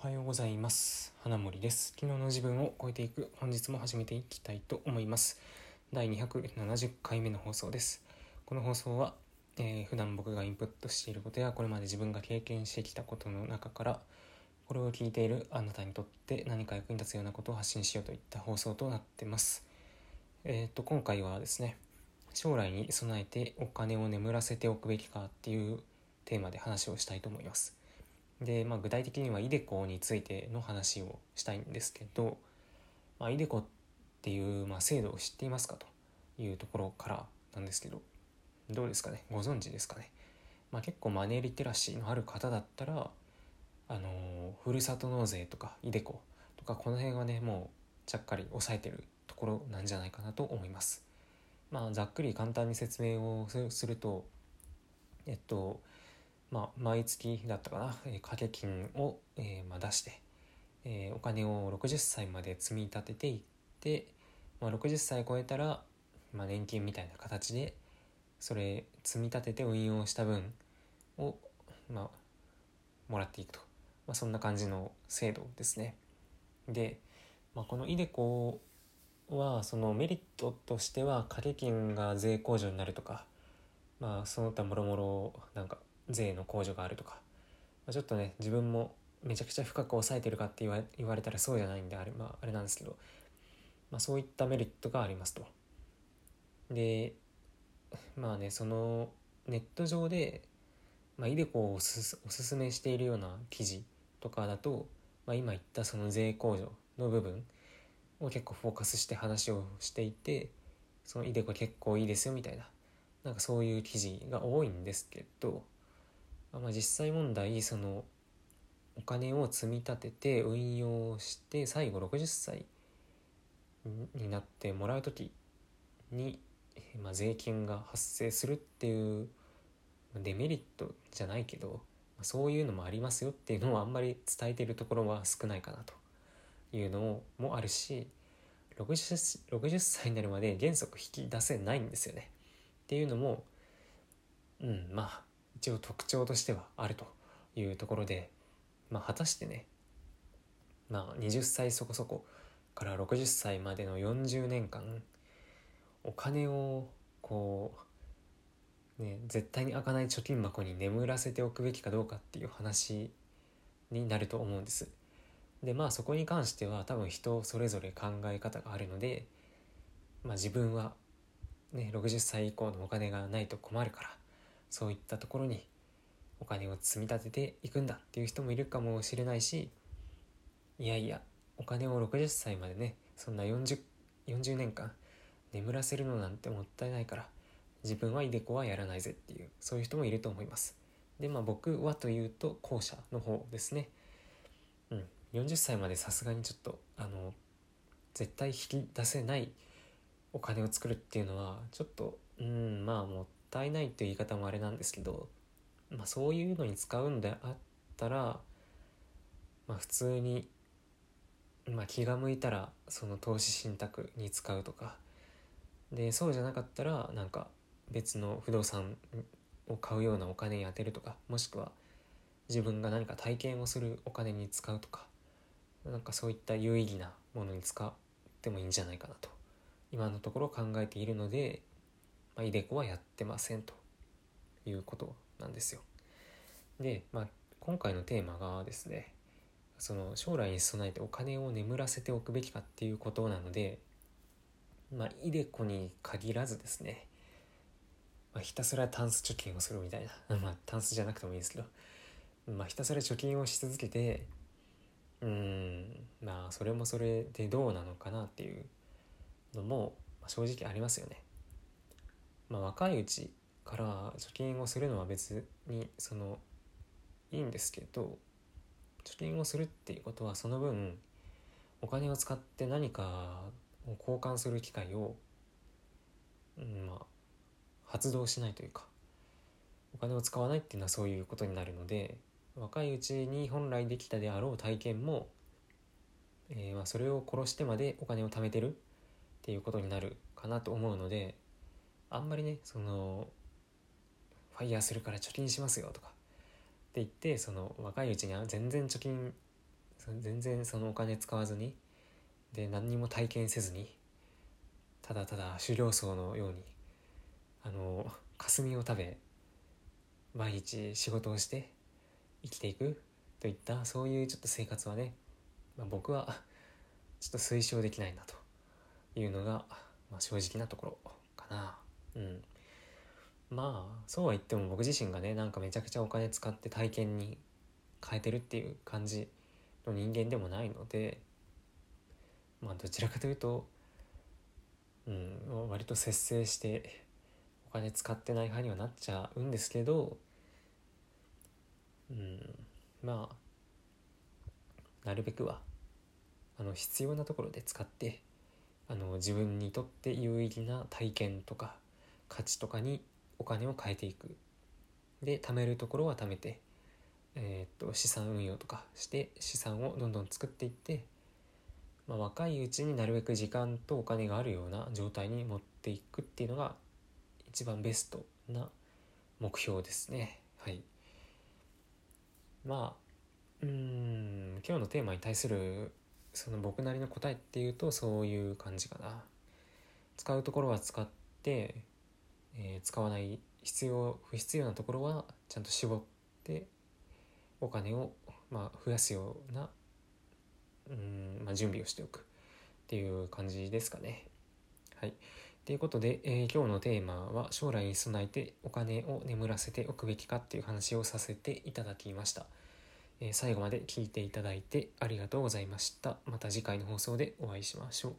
おはようございます。花森です。昨日の自分を超えていく本日も始めていきたいと思います。第270回目の放送です。この放送は、えー、普段僕がインプットしていることやこれまで自分が経験してきたことの中からこれを聞いているあなたにとって何か役に立つようなことを発信しようといった放送となってます。えっ、と今回はですね将来に備えてお金を眠らせておくべきかっていうテーマで話をしたいと思います。で、まあ、具体的には iDeCo についての話をしたいんですけど、まあ、iDeCo っていう、まあ、制度を知っていますかというところからなんですけどどうですかね？ご存知ですかね、まあ、結構マネーリテラシーのある方だったらあのふるさと納税とか iDeCo とかこの辺はねもうちゃっかり押さえてるところなんじゃないかなと思います。まあ、ざっくり簡単に説明をするとえっとまあ、毎月だったかな、掛け金を、えー、まあ、出して、えー、お金を60歳まで積み立てていって、まあ、60歳超えたら、まあ、年金みたいな形でそれ積み立てて運用した分を、まあ、もらっていくと、まあ、そんな感じの制度ですね。で、まあ、この iDeCo はそのメリットとしては掛け金が税控除になるとか、まあ、その他もろもろなんか税の控除があるとか、まあ、ちょっとね自分もめちゃくちゃ深く抑えてるかって言わ言われたらそうじゃないんであれ,、まあ、あれなんですけど、まあ、そういったメリットがありますと。でまあねそのネット上で、まあ、イデコをおすおすすめしているような記事とかだと、まあ、今言ったその税控除の部分を結構フォーカスして話をしていてそのイデコ結構いいですよみたいななんかそういう記事が多いんですけどまあ、実際問題そのお金を積み立てて運用して最後60歳になってもらう時に、まあ、税金が発生するっていうデメリットじゃないけどそういうのもありますよっていうのをあんまり伝えてるところは少ないかなというのもあるし 60, 60歳になるまで原則引き出せないんですよね。っていうのもうんまあ一応特徴としてはあるというところで、まあ、果たしてね、まあ、20歳そこそこから60歳までの40年間お金をこうね絶対に開かない貯金箱に眠らせておくべきかどうかっていう話になると思うんです。でまあそこに関しては多分人それぞれ考え方があるので、まあ、自分は、ね、60歳以降のお金がないと困るからそういったところにお金を積み立てていくんだっていう人もいるかもしれないしいやいやお金を60歳までねそんな 40, 40年間眠らせるのなんてもったいないから自分はイデコはやらないぜっていうそういう人もいると思います。でまあ僕はというと後者の方ですね。うん40歳までさすがにちょっとあの絶対引き出せないお金を作るっていうのはちょっとうんまあもったいないっていう言い方もあれなんですけど、まあ、そういうのに使うんであったら、まあ、普通に、まあ、気が向いたらその投資信託に使うとか。でそうじゃなかったらなんか別の不動産を買うようなお金に充てるとかもしくは自分が何か体験をするお金に使うとかなんかそういった有意義なものに使ってもいいんじゃないかなと今のところ考えているのでまあ、イデコはやってませんということなんですよ。で、まあ、今回のテーマがですねその将来に備えてお金を眠らせておくべきかっていうことなので、まあ、イデコに限らずですね、まあ、ひたすらタンス貯金をするみたいな、まあ、タンスじゃなくてもいいんですけど、まあ、ひたすら貯金をし続けてうんまあそれもそれでどうなのかなっていうのも正直ありますよね。まあ、若いうちから貯金をするのは別にそのいいんですけど貯金をするっていうことはその分お金を使って何かを交換する機会を、うん、まあ発動しないというかお金を使わないっていうのはそういうことになるので若いうちに本来できたであろう体験も、えー、まあそれを殺してまでお金を貯めてるっていうことになるかなと思うのであんまりねそのファイヤーするから貯金しますよとかって言ってその若いうちに全然貯金全然そのお金使わずにで何にも体験せずにただただ狩猟層のようにあの霞を食べ毎日仕事をして生きていくといったそういうちょっと生活はね、まあ、僕はちょっと推奨できないなというのが、まあ、正直なところかな。うん。まあそうは言っても僕自身がねなんかめちゃくちゃお金使って体験に変えてるっていう感じの人間でもないのでまあどちらかというとうん割と節制してお金使ってない派にはなっちゃうんですけどうんまあなるべくはあの必要なところで使ってあの自分にとって有意義な体験とか価値とかにお金を変えていく。で貯めるところは貯めて、えー、っと資産運用とかして資産をどんどん作っていって、まあ、若いうちになるべく時間とお金があるような状態に持っていくっていうのが一番ベストな目標ですね。はい。まあうん今日のテーマに対するその僕なりの答えっていうとそういう感じかな。使うところは使って、えー、使わない必要不必要なところはちゃんと絞ってお金を、まあ、増やすようなうん、まあ、準備をしておくっていう感じですかねはいということで、えー、今日のテーマは将来に備えてお金を眠らせておくべきかっていう話をさせていただきました。えー、最後まで聞いていただいてありがとうございました。また次回の放送でお会いしましょう。